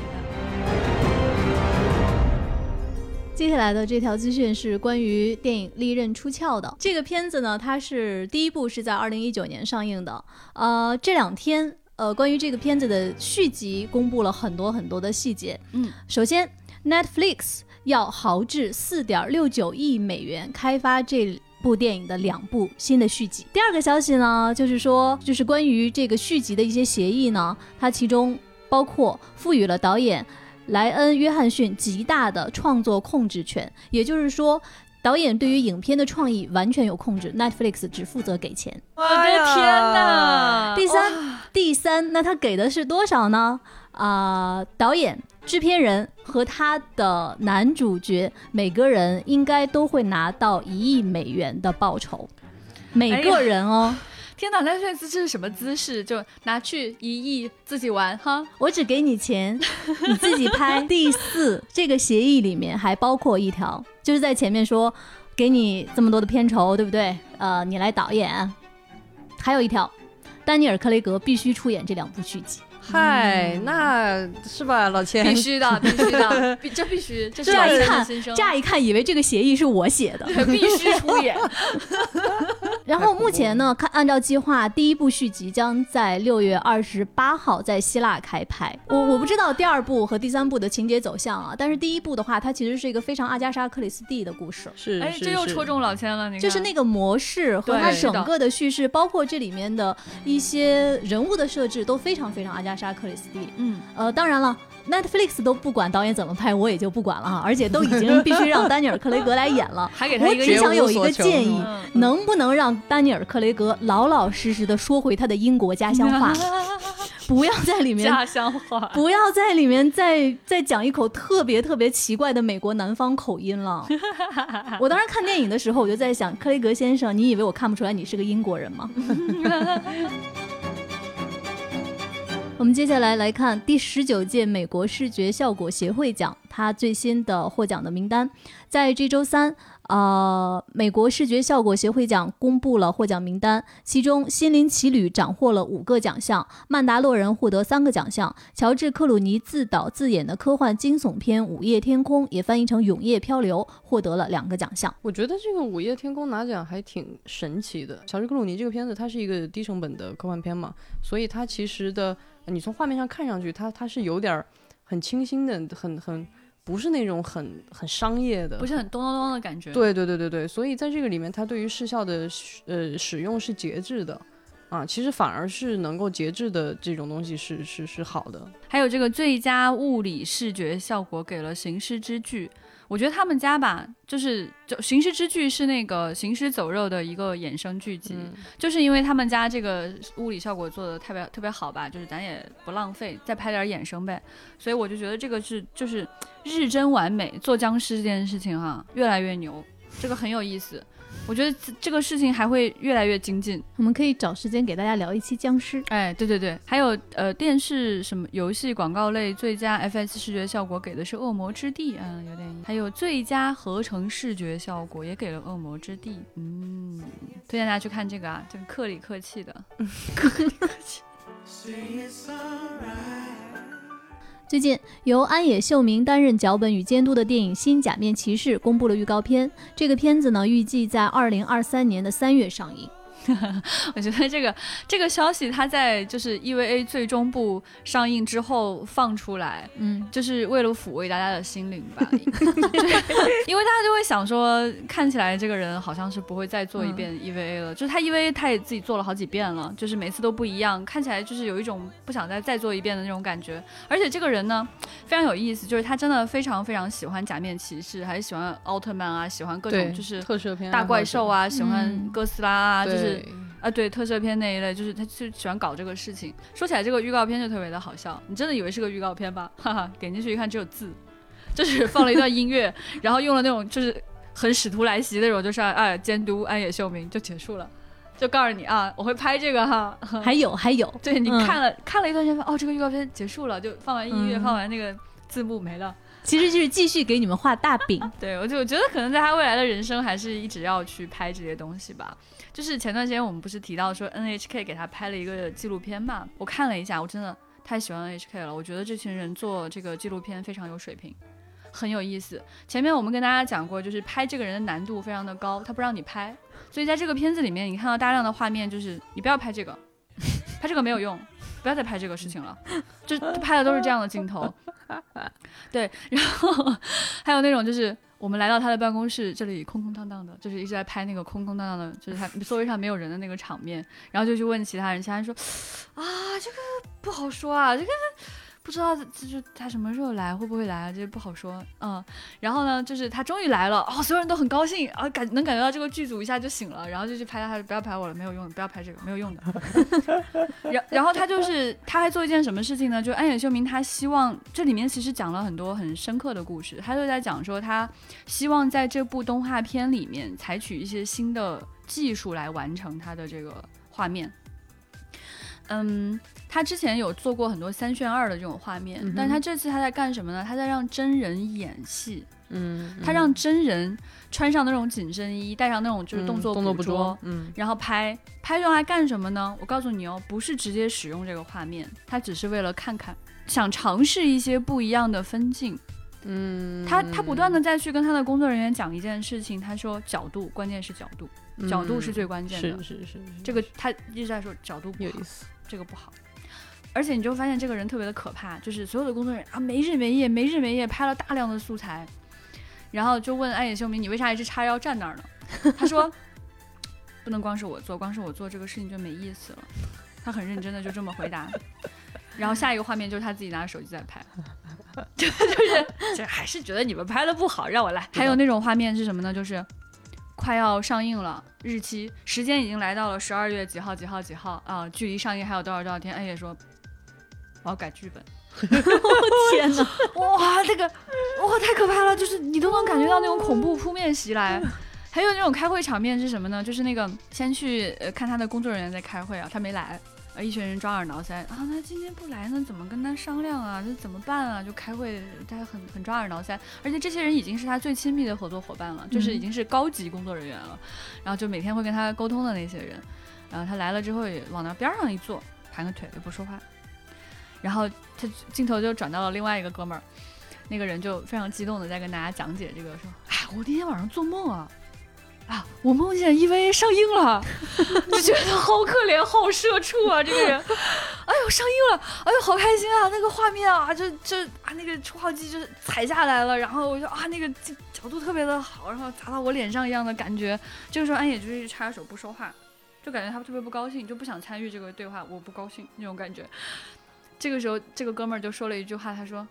接下来的这条资讯是关于电影《利刃出鞘》的。这个片子呢，它是第一部是在二零一九年上映的。呃，这两天。呃，关于这个片子的续集，公布了很多很多的细节。嗯，首先，Netflix 要豪掷四点六九亿美元开发这部电影的两部新的续集。第二个消息呢，就是说，就是关于这个续集的一些协议呢，它其中包括赋予了导演莱恩·约翰逊极大的创作控制权，也就是说。导演对于影片的创意完全有控制，Netflix 只负责给钱。我的天哪！第三，第三，那他给的是多少呢？啊，导演、制片人和他的男主角每个人应该都会拿到一亿美元的报酬，每个人哦。天哪，那这这是什么姿势？就拿去一亿自己玩哈？我只给你钱，你自己拍。第四，这个协议里面还包括一条，就是在前面说给你这么多的片酬，对不对？呃，你来导演。还有一条。丹尼尔·克雷格必须出演这两部续集。嗨，那是吧，老千？必须的，必须的，必 这必须，这是乍一看，乍一看以为这个协议是我写的。对必须出演。然后目前呢，看按照计划，第一部续集将在六月二十八号在希腊开拍。我我不知道第二部和第三部的情节走向啊，但是第一部的话，它其实是一个非常阿加莎·克里斯蒂的故事。是，哎，是这又是戳中老千了，你就是那个模式和它整个的叙事，包括这里面的一些人物的设置，都非常非常阿加莎·克里斯蒂。嗯，呃，当然了。Netflix 都不管导演怎么拍，我也就不管了哈，而且都已经必须让丹尼尔·克雷格来演了。还给他我只一个人想有一个建议，嗯能不能让丹尼尔·克雷格老老实实的说回他的英国家乡话，不要在里面家乡话，不要在里面再再讲一口特别特别奇怪的美国南方口音了。我当时看电影的时候，我就在想，克雷格先生，你以为我看不出来你是个英国人吗？我们接下来来看第十九届美国视觉效果协会奖，它最新的获奖的名单，在这周三。呃，美国视觉效果协会奖公布了获奖名单，其中《心灵奇旅》斩获了五个奖项，曼达洛人获得三个奖项，乔治·克鲁尼自导自演的科幻惊悚片《午夜天空》也翻译成《永夜漂流》，获得了两个奖项。我觉得这个《午夜天空》拿奖还挺神奇的。乔治·克鲁尼这个片子，它是一个低成本的科幻片嘛，所以它其实的，你从画面上看上去，它它是有点儿很清新的，很很不是那种很很商业的，不是很咚咚咚的感觉。，对对对对对，所以在这个里面，它对于视效的呃使用是节制的，啊，其实反而是能够节制的这种东西是是是好的。还有这个最佳物理视觉效果给了《行尸之剧》，我觉得他们家吧，就是就《行尸之剧》是那个《行尸走肉》的一个衍生剧集，嗯，就是因为他们家这个物理效果做的特别特别好吧，就是咱也不浪费，再拍点衍生呗，所以我就觉得这个是就是日臻完美，做僵尸这件事情哈、越来越牛，这个很有意思。我觉得这这个事情还会越来越精进。我们可以找时间给大家聊一期僵尸。哎，对对对，还有呃，电视什么游戏广告类最佳 FS 视觉效果给的是《恶魔之地》，嗯，有点意思。还有最佳合成视觉效果也给了《恶魔之地》，嗯，推荐大家去看这个啊，这个克里克气的，克里克气。最近，由安野秀明担任脚本与监督的电影《新假面骑士》公布了预告片。这个片子呢，预计在二零二三年的三月上映。我觉得这个这个消息，它在就是 EVA 最终部上映之后放出来，嗯，就是为了抚慰大家的心灵吧，因为大家就会想说，看起来这个人好像是不会再做一遍 EVA 了，就是他 EVA 他也自己做了好几遍了，就是每次都不一样，看起来就是有一种不想再再做一遍的那种感觉。而且这个人呢非常有意思，就是他真的非常非常喜欢假面骑士，还喜欢奥特曼啊，喜欢各，种就是特摄片大怪兽啊，啊，喜欢嗯哥斯拉啊，对就是啊，对特摄片那一类，就是他就喜欢搞这个事情。说起来，这个预告片就特别的好笑，你真的以为是个预告片吧？哈哈，点进去一看只有字，就是 放了一段音乐，然后用了那种就是很使徒来袭那种，就是啊监督安野秀明就结束了，就告诉你啊，我会拍这个哈。还有还有，对你嗯看了、看了一段时间，哦，这个预告片结束了，就放完音乐，嗯放完那个字幕没了。其实就是继续给你们画大饼。对，我就我觉得可能在他未来的人生，还是一直要去拍这些东西吧。就是前段时间我们不是提到说 NHK 给他拍了一个纪录片嘛，我看了一下，我真的太喜欢 NHK 了。我觉得这群人做这个纪录片非常有水平，很有意思。前面我们跟大家讲过，就是拍这个人的难度非常的高，他不让你拍，所以在这个片子里面，你看到大量的画面，就是你不要拍这个，拍这个没有用，不要再拍这个事情了，就拍的都是这样的镜头。对，然后还有那种就是我们来到他的办公室，这里空空荡荡的，就是一直在拍那个空空荡荡的，就是他座位上没有人的那个场面，然后就去问其他人，其他人说啊，这个不好说啊，这个。不知道就是他什么时候来，会不会来啊？这不好说。嗯，然后呢，就是他终于来了，哦，所有人都很高兴，啊，感能感觉到这个剧组一下就醒了，然后就去拍他，不要拍我了，没有用的，不要拍这个，没有用的。然然后他就是他还做一件什么事情呢？就安野秀明他希望这里面其实讲了很多很深刻的故事，他就在讲说他希望在这部动画片里面采取一些新的技术来完成他的这个画面。嗯，他之前有做过很多三选二的这种画面，嗯但是他这次他在干什么呢？他在让真人演戏，嗯，他让真人穿上那种紧身衣，戴上那种就是动作嗯动作捕捕捉，嗯。然后拍拍用来干什么呢？我告诉你哦，不是直接使用这个画面，他只是为了看看，想尝试一些不一样的分镜。嗯，他他不断的再去跟他的工作人员讲一件事情，他说角度，关键是角度，角度是最关键的。嗯是是是是。这个他一直在说角度不好。有意，思，这个不好。而且你就发现这个人特别的可怕，就是所有的工作人员啊，没日没夜，没日没夜拍了大量的素材，然后就问暗野秀明，你为啥一直叉腰站那儿呢？他说，不能光是我做，光是我做这个事情就没意思了。他很认真的就这么回答，然后下一个画面就是他自己拿着手机在拍，就 就是 就还是觉得你们拍的不好，让我来。还有那种画面是什么呢？就是快要上映了，日期时间已经来到了十二月几号几号几号啊，距离上映还有多少多少天？恩也说我要改剧本。天哪！哇，这个哇太可怕了，就是你都能感觉到那种恐怖扑面袭来。还有那种开会场面是什么呢？就是那个先去呃看他的工作人员在开会啊，他没来，呃一群人抓耳挠腮啊，他今天不来呢，怎么跟他商量啊？这怎么办啊？就开会，大家很很抓耳挠腮，而且这些人已经是他最亲密的合作伙伴了，就是已经是高级工作人员了，然后就每天会跟他沟通的那些人，然后他来了之后也往那边上一坐，盘个腿也不说话，然后他镜头就转到了另外一个哥们儿，那个人就非常激动的在跟大家讲解这个，说：“哎，我那天晚上做梦啊，啊，我梦见 EVA 上映了，就觉得好可怜，好社畜啊，这个人，哎呦上映了，哎呦好开心啊，那个画面啊，就就啊那个初号机就是踩下来了，然后我就啊那个角角度特别的好，然后砸到我脸上一样的感觉。这个时候安野就是插着手不说话，就感觉他特别不高兴，就不想参与这个对话，我不高兴那种感觉。这个时候，这个哥们儿就说了一句话，他说：“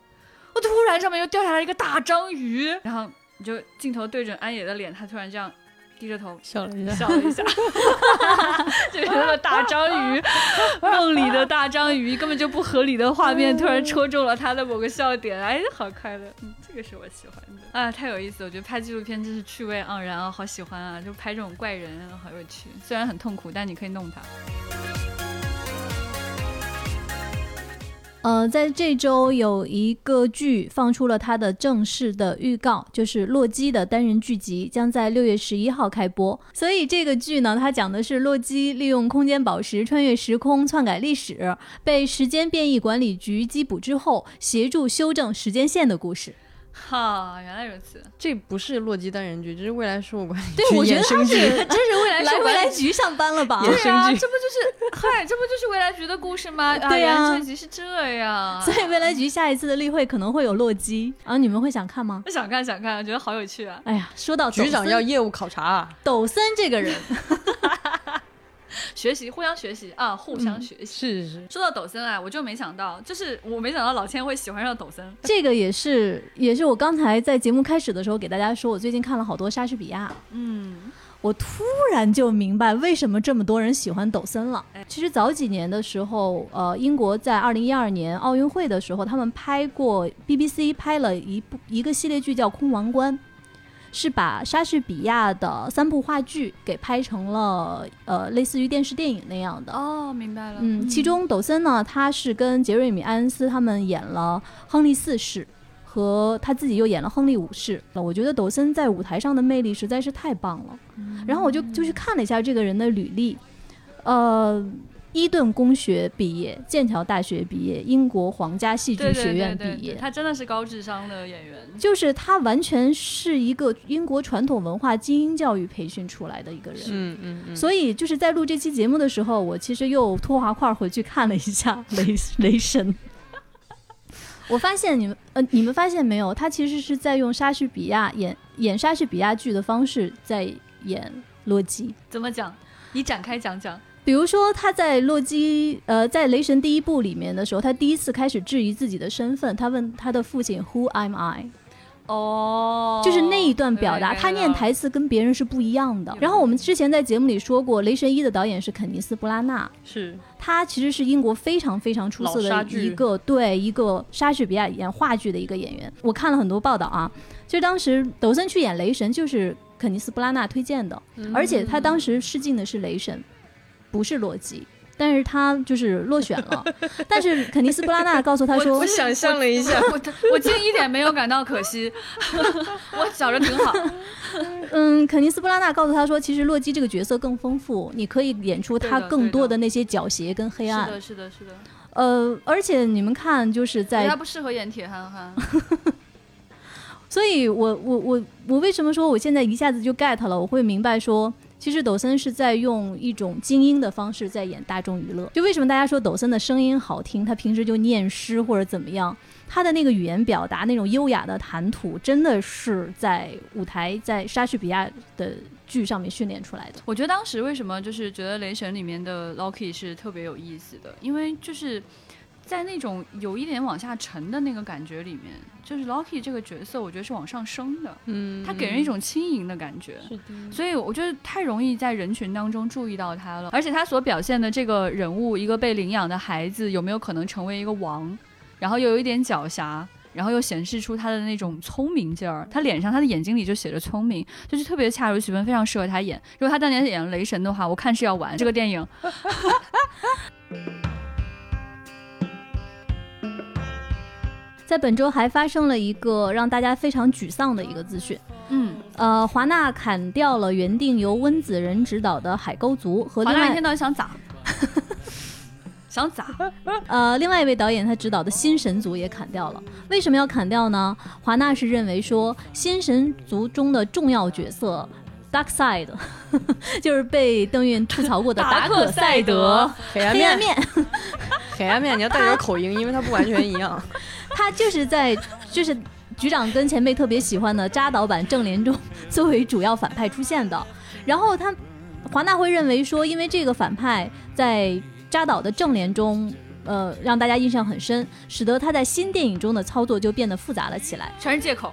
我突然上面又掉下来一个大章鱼。”然后你就镜头对准安野的脸，他突然这样低着头笑了一下，笑了一下，就是那个大章鱼，梦里的大章鱼，根本就不合理的画面，突然戳中了他的某个笑点，哎，好快乐，嗯，这个是我喜欢的。啊，太有意思，我觉得拍纪录片真是趣味盎然啊，好喜欢啊，就拍这种怪人啊，好有趣，虽然很痛苦，但你可以弄他。呃，在这周有一个剧放出了它的正式的预告，就是《洛基》的单人剧集将在六月十一号开播。所以这个剧呢，它讲的是洛基利用空间宝石穿越时空、篡改历史，被时间变异管理局缉捕之后，协助修正时间线的故事。哈，原来如此。这不是洛基单人剧，这是未来事务管理对，局我觉得它衍生剧。是这是未来来未来局上班了吧？衍对啊，这不就是嗨，这不就是未来局的故事吗？啊，对呀原来这集是这样。所以未来局下一次的例会可能会有洛基，然后你们会想看吗？想看想看，我觉得好有趣啊！哎呀，说到局长要业务考察啊，抖森这个人，学习，互相学习啊，互相学习。是是是，说到抖森啊，我就没想到，就是我没想到老千会喜欢上抖森。这个也是也是我刚才在节目开始的时候给大家说，我最近看了好多莎士比亚，嗯，我突然就明白为什么这么多人喜欢抖森了。其实早几年的时候，呃，英国在二零一二年奥运会的时候，他们拍过 BBC 拍了一部一个系列剧叫《空王冠》。是把莎士比亚的三部话剧给拍成了呃类似于电视电影那样的，哦，明白了。嗯，其中抖森呢，他是跟杰瑞米·埃恩斯他们演了亨利四世，和他自己又演了亨利五世。我觉得抖森在舞台上的魅力实在是太棒了。然后我就就去看了一下这个人的履历，呃，伊顿公学毕业，剑桥大学毕业，英国皇家戏剧学院毕业。对他真的是高智商的演员。就是他完全是一个英国传统文化精英教育培训出来的一个人，嗯嗯嗯，所以就是在录这期节目的时候，我其实又拖滑块回去看了一下雷雷神。我发现你们呃，你们发现没有？他其实是在用莎士比亚演演莎士比亚剧的方式在演洛基。怎么讲？你展开讲讲。比如说他在洛基呃，在雷神第一部里面的时候，他第一次开始质疑自己的身份，他问他的父亲 “Who am I”。哦，就是那一段表达，他念台词跟别人是不一样的。然后我们之前在节目里说过，《雷神一》的导演是肯尼斯·布拉纳，是。他其实是英国非常非常出色的一个对一个莎士比亚演话剧的一个演员。我看了很多报道啊，就当时抖森去演雷神就是肯尼斯·布拉纳推荐的，而且他当时试镜的是雷神，不是洛基。但是他就是落选了。但是肯尼斯布拉纳告诉他说我，想象了一下，我我竟一点没有感到可惜，我找着挺好。嗯，肯尼斯布拉纳告诉他说，其实洛基这个角色更丰富，你可以演出他更多的的那些狡黠跟黑暗。是的，是的，是的。呃，而且你们看，就是在他不适合演铁憨憨。所以我我我我为什么说我现在一下子就 get 了？我会明白说，其实抖森是在用一种精英的方式在演大众娱乐。就为什么大家说抖森的声音好听，他平时就念诗或者怎么样，他的那个语言表达那种优雅的谈吐，真的是在舞台在莎士比亚的剧上面训练出来的。我觉得当时为什么就是觉得雷神里面的 Loki 是特别有意思的，因为就是在那种有一点往下沉的那个感觉里面，就是 Loki 这个角色，我觉得是往上升的，嗯，他给人一种轻盈的感觉。是的，所以我觉得太容易在人群当中注意到他了，而且他所表现的这个人物，一个被领养的孩子，有没有可能成为一个王？然后又有一点狡黠，然后又显示出他的那种聪明劲儿。他脸上，他的眼睛里就写着聪明，就是特别恰如其分，非常适合他演。如果他当年演雷神的话，我看是要玩这个电影。在本周还发生了一个让大家非常沮丧的一个资讯，嗯，呃，华纳砍掉了原定由温子仁执导的《海沟族》和另外华纳一天到底想咋？想咋？呃，另外一位导演他执导的《新神族》也砍掉了。为什么要砍掉呢？华纳是认为说，《新神族》中的重要角色 Darkseid，就是被邓运吐槽过的达克赛德，黑暗黑暗，面，黑暗面，你要带点口音，因为它不完全一样。他就是在就是局长跟前辈特别喜欢的扎导版正联中作为主要反派出现的。然后他华纳会认为说，因为这个反派在扎导的正联中。呃，让大家印象很深，使得他在新电影中的操作就变得复杂了起来。全是借口。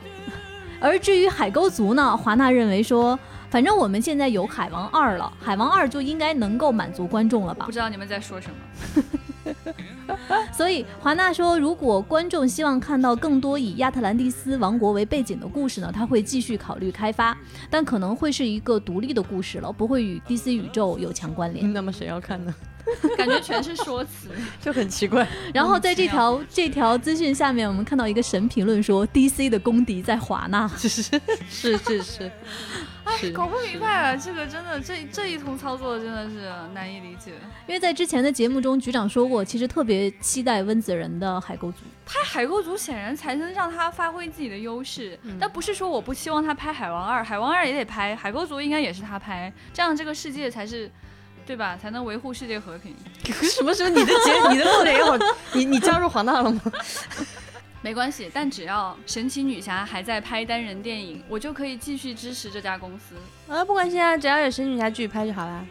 而至于海沟族呢，华纳认为说，反正我们现在有海王二了，海王二就应该能够满足观众了吧不？知道你们在说什么。所以华纳说，如果观众希望看到更多以亚特兰蒂斯王国为背景的故事呢，他会继续考虑开发，但可能会是一个独立的故事了，不会与 DC 宇宙有强关联。那么谁要看呢？感觉全是说辞。就很奇怪。然后在这条这条资讯下面，我们看到一个神评论说，DC 的公敌在华纳。是是是是搞不明白啊，这个真的这这一通操作真的是难以理解。因为在之前的节目中，局长说过，其实特别期待温子仁的海沟族。拍海沟族显然才能让他发挥自己的优势，嗯但不是说我不希望他拍海王二，海王二也得拍，海沟族应该也是他拍，这样这个世界才是，对吧？才能维护世界和平。什么时候你的节你的漏点也好？你你加入华纳了吗？没关系，但只要神奇女侠还在拍单人电影，我就可以继续支持这家公司。啊，不关心啊，只要有神奇女侠继续拍就好啦。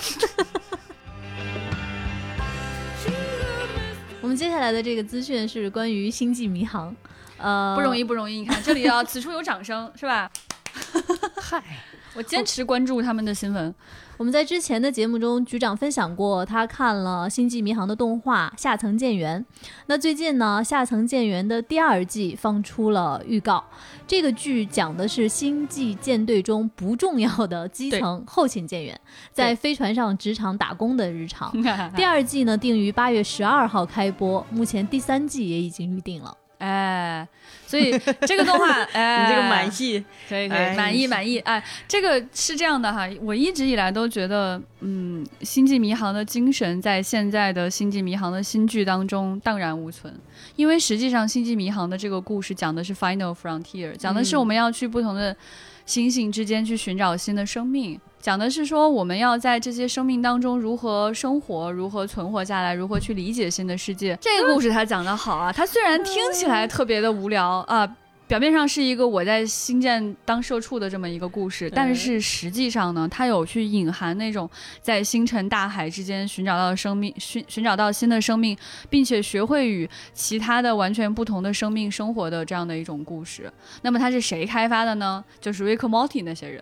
我们接下来的这个资讯是关于星际迷航，呃，不容易，不容易。你看这里啊，此处有掌声，是吧？嗨，我坚持关注他们的新闻。我们在之前的节目中，局长分享过他看了《星际迷航》的动画《下层舰员》。那最近呢，《下层舰员》的第二季放出了预告。这个剧讲的是星际舰队中不重要的基层后勤舰员在飞船上职场打工的日常。第二季呢，定于八月十二号开播，目前第三季也已经预定了。哎，所以这个动画，哎，你这个满意，可以可以，哎满意满意。哎，这个是这样的哈，我一直以来都觉得，嗯，《星际迷航》的精神在现在的《星际迷航》的新剧当中荡然无存，因为实际上《星际迷航》的这个故事讲的是 Final Frontier，讲的是我们要去不同的星星之间去寻找新的生命。讲的是说，我们要在这些生命当中如何生活，如何存活下来，如何去理解新的世界。这个故事他讲得好啊，他虽然听起来特别的无聊啊，表面上是一个我在星舰当社畜的这么一个故事，但是实际上呢，它有去隐含那种在星辰大海之间寻找到生命，寻寻找到新的生命，并且学会与其他的完全不同的生命生活的这样的一种故事。那么它是谁开发的呢？就是 Rick Morty 那些人。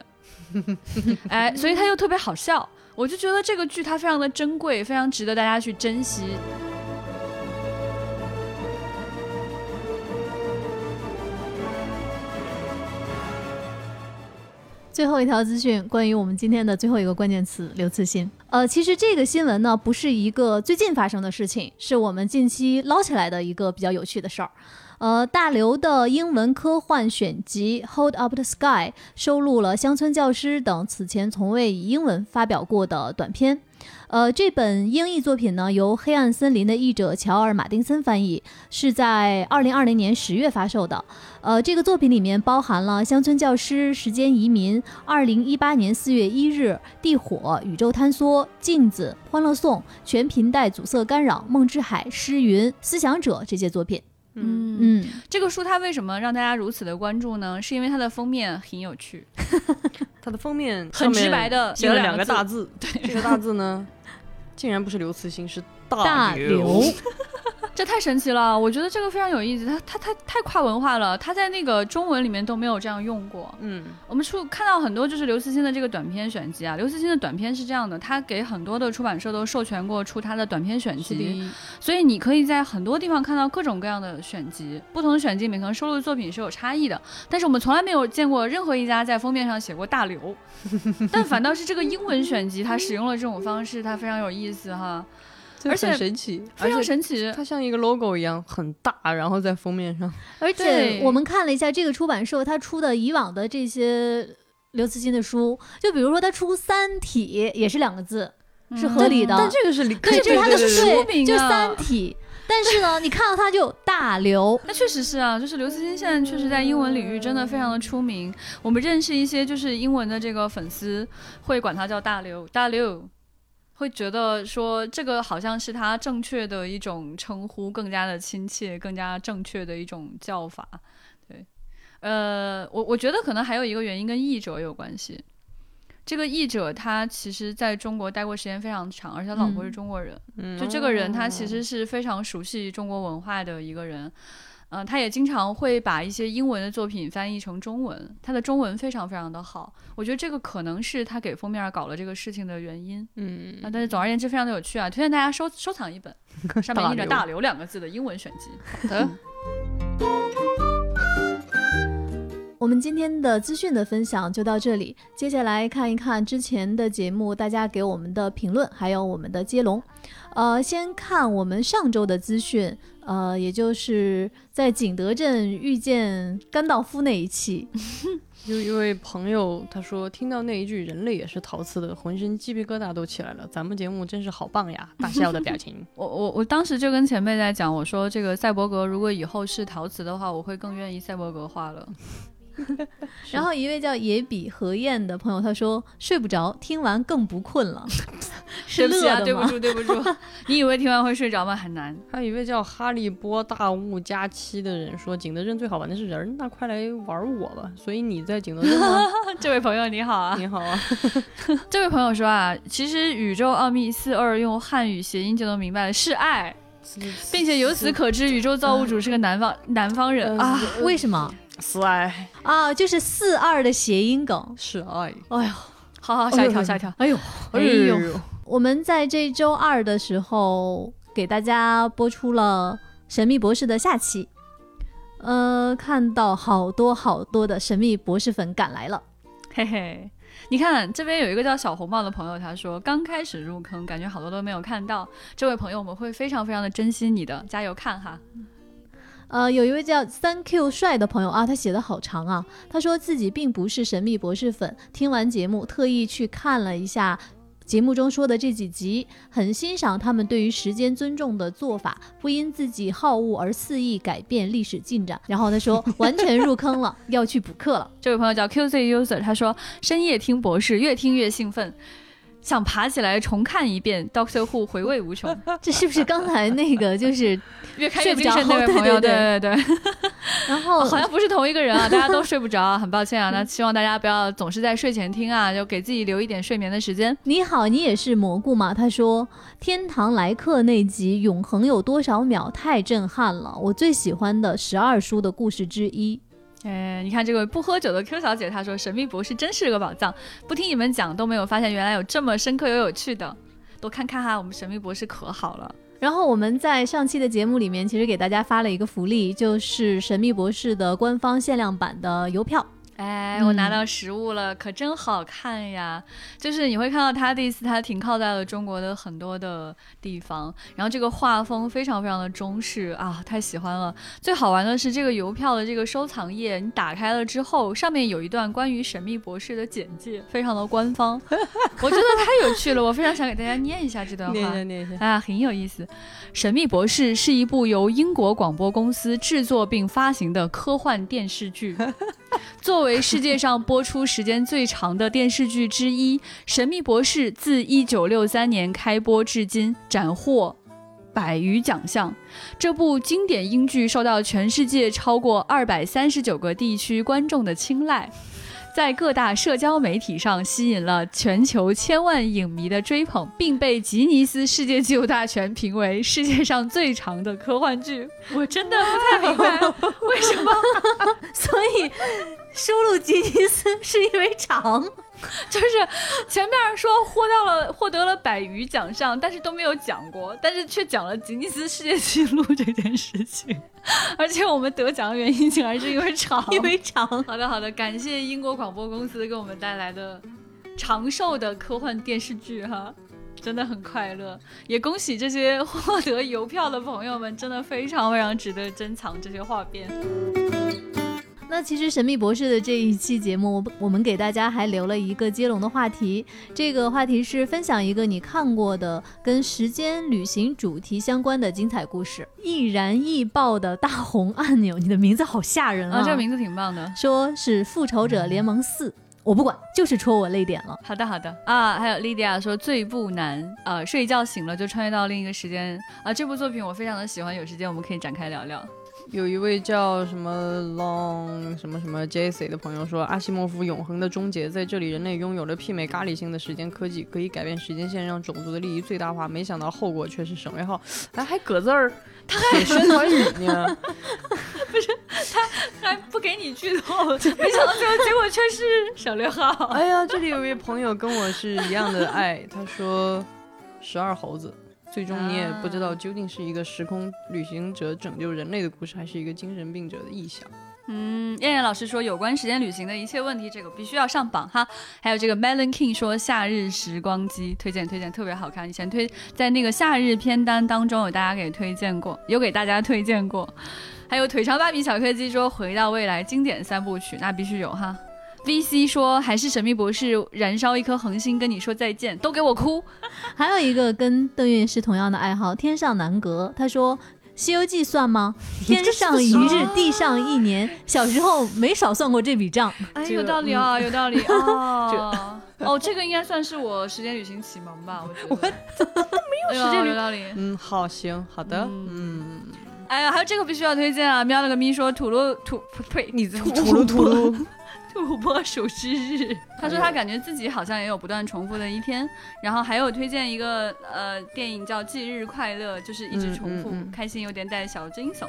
哎，所以他又特别好笑，我就觉得这个剧它非常的珍贵，非常值得大家去珍惜。最后一条资讯，关于我们今天的最后一个关键词刘慈欣。呃，其实这个新闻呢，不是一个最近发生的事情，是我们近期捞起来的一个比较有趣的事儿。呃，大刘的英文科幻选集《Hold Up the Sky》收录了《乡村教师》等此前从未以英文发表过的短篇。呃，这本英译作品呢，由《黑暗森林》的译者乔尔·马丁森翻译，是在二零二零年十月发售的。呃，这个作品里面包含了《乡村教师》《时间移民》《二零一八年四月一日》《地火》《宇宙坍缩》《镜子》《欢乐颂》《全频带阻塞干扰》《梦之海》《诗云》《思想者》这些作品。嗯嗯，这个书它为什么让大家如此的关注呢？是因为它的封面很有趣，它的封面很直白的写了两两个大字，对这个大字呢，竟然不是刘慈欣，是大刘刘。这太神奇了！我觉得这个非常有意思，它它它太跨文化了，它在那个中文里面都没有这样用过。嗯，我们出看到很多就是刘慈欣的这个短篇选集啊，刘慈欣的短篇是这样的，他给很多的出版社都授权过出他的短篇选集，所以你可以在很多地方看到各种各样的选集，不同的选集里面可能收录的作品是有差异的，但是我们从来没有见过任何一家在封面上写过大刘，但反倒是这个英文选集，它使用了这种方式，它非常有意思哈，这而且很神奇，非常而且神奇。它像一个 logo 一样很大，然后在封面上，而且我们看了一下这个出版社它出的以往的这些刘慈欣的书，就比如说他出《三体》也是两个字，是合理的。但这个是对，这是他的书名啊就《三体》。但是呢，你看到他就大刘，那确实是啊，就是刘慈欣现在确实在英文领域真的非常的出名。我们认识一些就是英文的这个粉丝，会管他叫大刘，大刘，会觉得说这个好像是他正确的一种称呼，更加的亲切，更加正确的一种叫法。对，呃，我我觉得可能还有一个原因跟译者有关系。这个译者他其实在中国待过时间非常长，而且他老婆是嗯中国人。嗯就这个人，他其实是非常熟悉中国文化的一个人。嗯、他也经常会把一些英文的作品翻译成中文，他的中文非常非常的好。我觉得这个可能是他给封面搞了这个事情的原因。嗯啊，但是总而言之非常的有趣啊，推荐大家收收藏一本，上面印着“大刘”两个字的英文选集。好的，我们今天的资讯的分享就到这里，接下来看一看之前的节目大家给我们的评论，还有我们的接龙。呃，先看我们上周的资讯，呃，也就是在景德镇遇见甘道夫那一期，有一位朋友他说，听到那一句“人类也是陶瓷的”，浑身鸡皮疙瘩都起来了。咱们节目真是好棒呀！大笑的表情。我我我当时就跟前辈在讲，我说这个赛博格如果以后是陶瓷的话，我会更愿意赛博格化了。然后一位叫野比何燕的朋友他说睡不着，听完更不困了，是对不起啊，乐的吗？对不住，对不住。你以为听完会睡着吗？很难。还有一位叫哈利波大雾加七的人说，景德镇最好玩的是人，那快来玩我吧。所以你在景德镇吗？这位朋友你好啊，你好啊，这位朋友说啊，其实宇宙奥秘四二用汉语谐音就能明白了，是爱，并且由此可知宇宙造物主是个南方南方人啊。为什么是爱啊？就是四二的谐音梗。是爱。哎呦，好好，下一条，下一条。哎呦，哎呦！我们在这周二的时候给大家播出了《神秘博士》的下期，呃，看到好多好多的神秘博士粉赶来了。嘿嘿，你看这边有一个叫小红帽的朋友，他说刚开始入坑，感觉好多都没有看到。这位朋友，我们会非常非常的珍惜你的，加油看哈。呃，有一位叫三 Q 帅的朋友啊，他写的好长啊。他说自己并不是神秘博士粉，听完节目特意去看了一下节目中说的这几集，很欣赏他们对于时间尊重的做法，不因自己好恶而肆意改变历史进展。然后他说完全入坑了，要去补课了。这位朋友叫 QZ User，他说深夜听博士，越听越兴奋。想爬起来重看一遍《Doctor Who》，回味无穷。这是不是刚才那个就是 越看越精神那位朋友，对对对对，然后好像不是同一个人啊，大家都睡不着，很抱歉啊。那希望大家不要总是在睡前听啊，就给自己留一点睡眠的时间。你好，你也是蘑菇吗？他说《天堂来客》那集《永恒有多少秒》太震撼了，我最喜欢的十二叔的故事之一。哎，你看这位不喝酒的 Q 小姐，她说《神秘博士》真是个宝藏，不听你们讲都没有发现原来有这么深刻又有趣的。多看看哈，我们《神秘博士》可好了。然后我们在上期的节目里面，其实给大家发了一个福利，就是《神秘博士》的官方限量版的邮票。哎，我拿到实物了，可真好看呀！就是你会看到它这次他停靠在了中国的很多的地方，然后这个画风非常非常的中式啊，太喜欢了。最好玩的是这个邮票的这个收藏页，你打开了之后，上面有一段关于神秘博士的简介，非常的官方，我觉得太有趣了，我非常想给大家念一下这段话，念一下，念一下啊，很有意思。《神秘博士》是一部由英国广播公司制作并发行的科幻电视剧。作为世界上播出时间最长的电视剧之一，《神秘博士》自1963年开播至今，斩获百余奖项。这部经典英剧受到全世界超过239个地区观众的青睐，在各大社交媒体上吸引了全球千万影迷的追捧，并被吉尼斯世界纪录大全评为世界上最长的科幻剧。我真的不太明白 为什么。所以收录吉尼斯是因为长，就是前面说获到了获得了百余奖项，但是都没有讲过，但是却讲了吉尼斯世界纪录这件事情，而且我们得奖的原因竟然是因为长，因为长。好的好的，感谢英国广播公司给我们带来的长寿的科幻电视剧哈。真的很快乐，也恭喜这些获得邮票的朋友们，真的非常非常值得珍藏这些画片。那其实《神秘博士》的这一期节目，我们给大家还留了一个接龙的话题。这个话题是分享一个你看过的跟时间旅行主题相关的精彩故事。易燃易爆的大红按钮，你的名字好吓人啊！这个名字挺棒的，说是《复仇者联盟四》。我不管，就是戳我泪点了。好的，好的啊。还有莉迪亚说最不难，呃，睡一觉醒了就穿越到另一个时间啊。这部作品我非常的喜欢，有时间我们可以展开聊聊。有一位叫什么 Long 什么什么 Jesse 的朋友说，阿西莫夫《永恒的终结》在这里，人类拥有了媲美咖喱性的时间科技，可以改变时间线，让种族的利益最大化。没想到后果却是省略号，哎，还搁字儿，他还宣传语呢。不是，他还不给你剧透，没想到最后结果却是省略号。哎呀，这里有一位朋友跟我是一样的爱，他说十二猴子。最终你也不知道究竟是一个时空旅行者拯救人类的故事，还是一个精神病者的臆想。嗯，燕燕老师说有关时间旅行的一切问题，这个必须要上榜哈。还有这个 Melon King 说夏日时光机推荐推荐特别好看，以前推在那个夏日片单当中有大家给推荐过，有给大家推荐过。还有腿长芭比小柯基说回到未来经典三部曲，那必须有哈。VC 说还是神秘博士燃烧一颗恒星跟你说再见，都给我哭。还有一个跟邓韵是同样的爱好，天上南阁，他说《西游记》算吗？天上一日，地上一年，小时候没少算过这笔账。哎，有道理啊，有道理啊。哦，这个应该算是我时间旅行启蒙吧？我觉得没有时间有道理。嗯，好，行，好的，嗯。哎呀，还有这个必须要推荐啊！喵了个咪说吐噜吐呸，你吐噜吐噜。土拨鼠之日，他说他感觉自己好像也有不断重复的一天，然后还有推荐一个呃电影叫《忌日快乐》，就是一直重复，开心有点带小惊悚。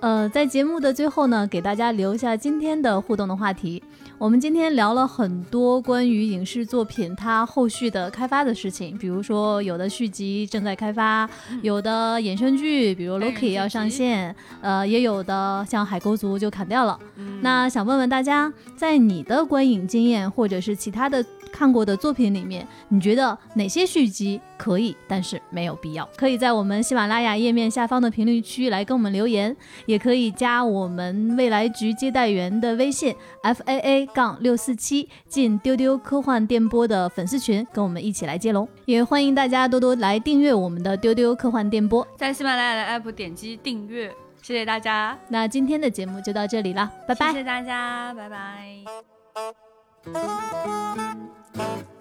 呃，在节目的最后呢，给大家留下今天的互动的话题。我们今天聊了很多关于影视作品它后续的开发的事情，比如说有的续集正在开发，有的衍生剧，比如 Loki 要上线，呃，也有的像海沟族就砍掉了。那想问问大家，在你的观影经验或者是其他的。看过的作品里面，你觉得哪些续集可以，但是没有必要？可以在我们喜马拉雅页面下方的评论区来跟我们留言，也可以加我们未来局接待员的微信 f a a 杠六四七，进丢丢科幻电波的粉丝群，跟我们一起来接龙。也欢迎大家多多来订阅我们的丢丢科幻电波，在喜马拉雅的 app 点击订阅，谢谢大家。那今天的节目就到这里了，拜拜。谢谢大家，拜拜。Thank you.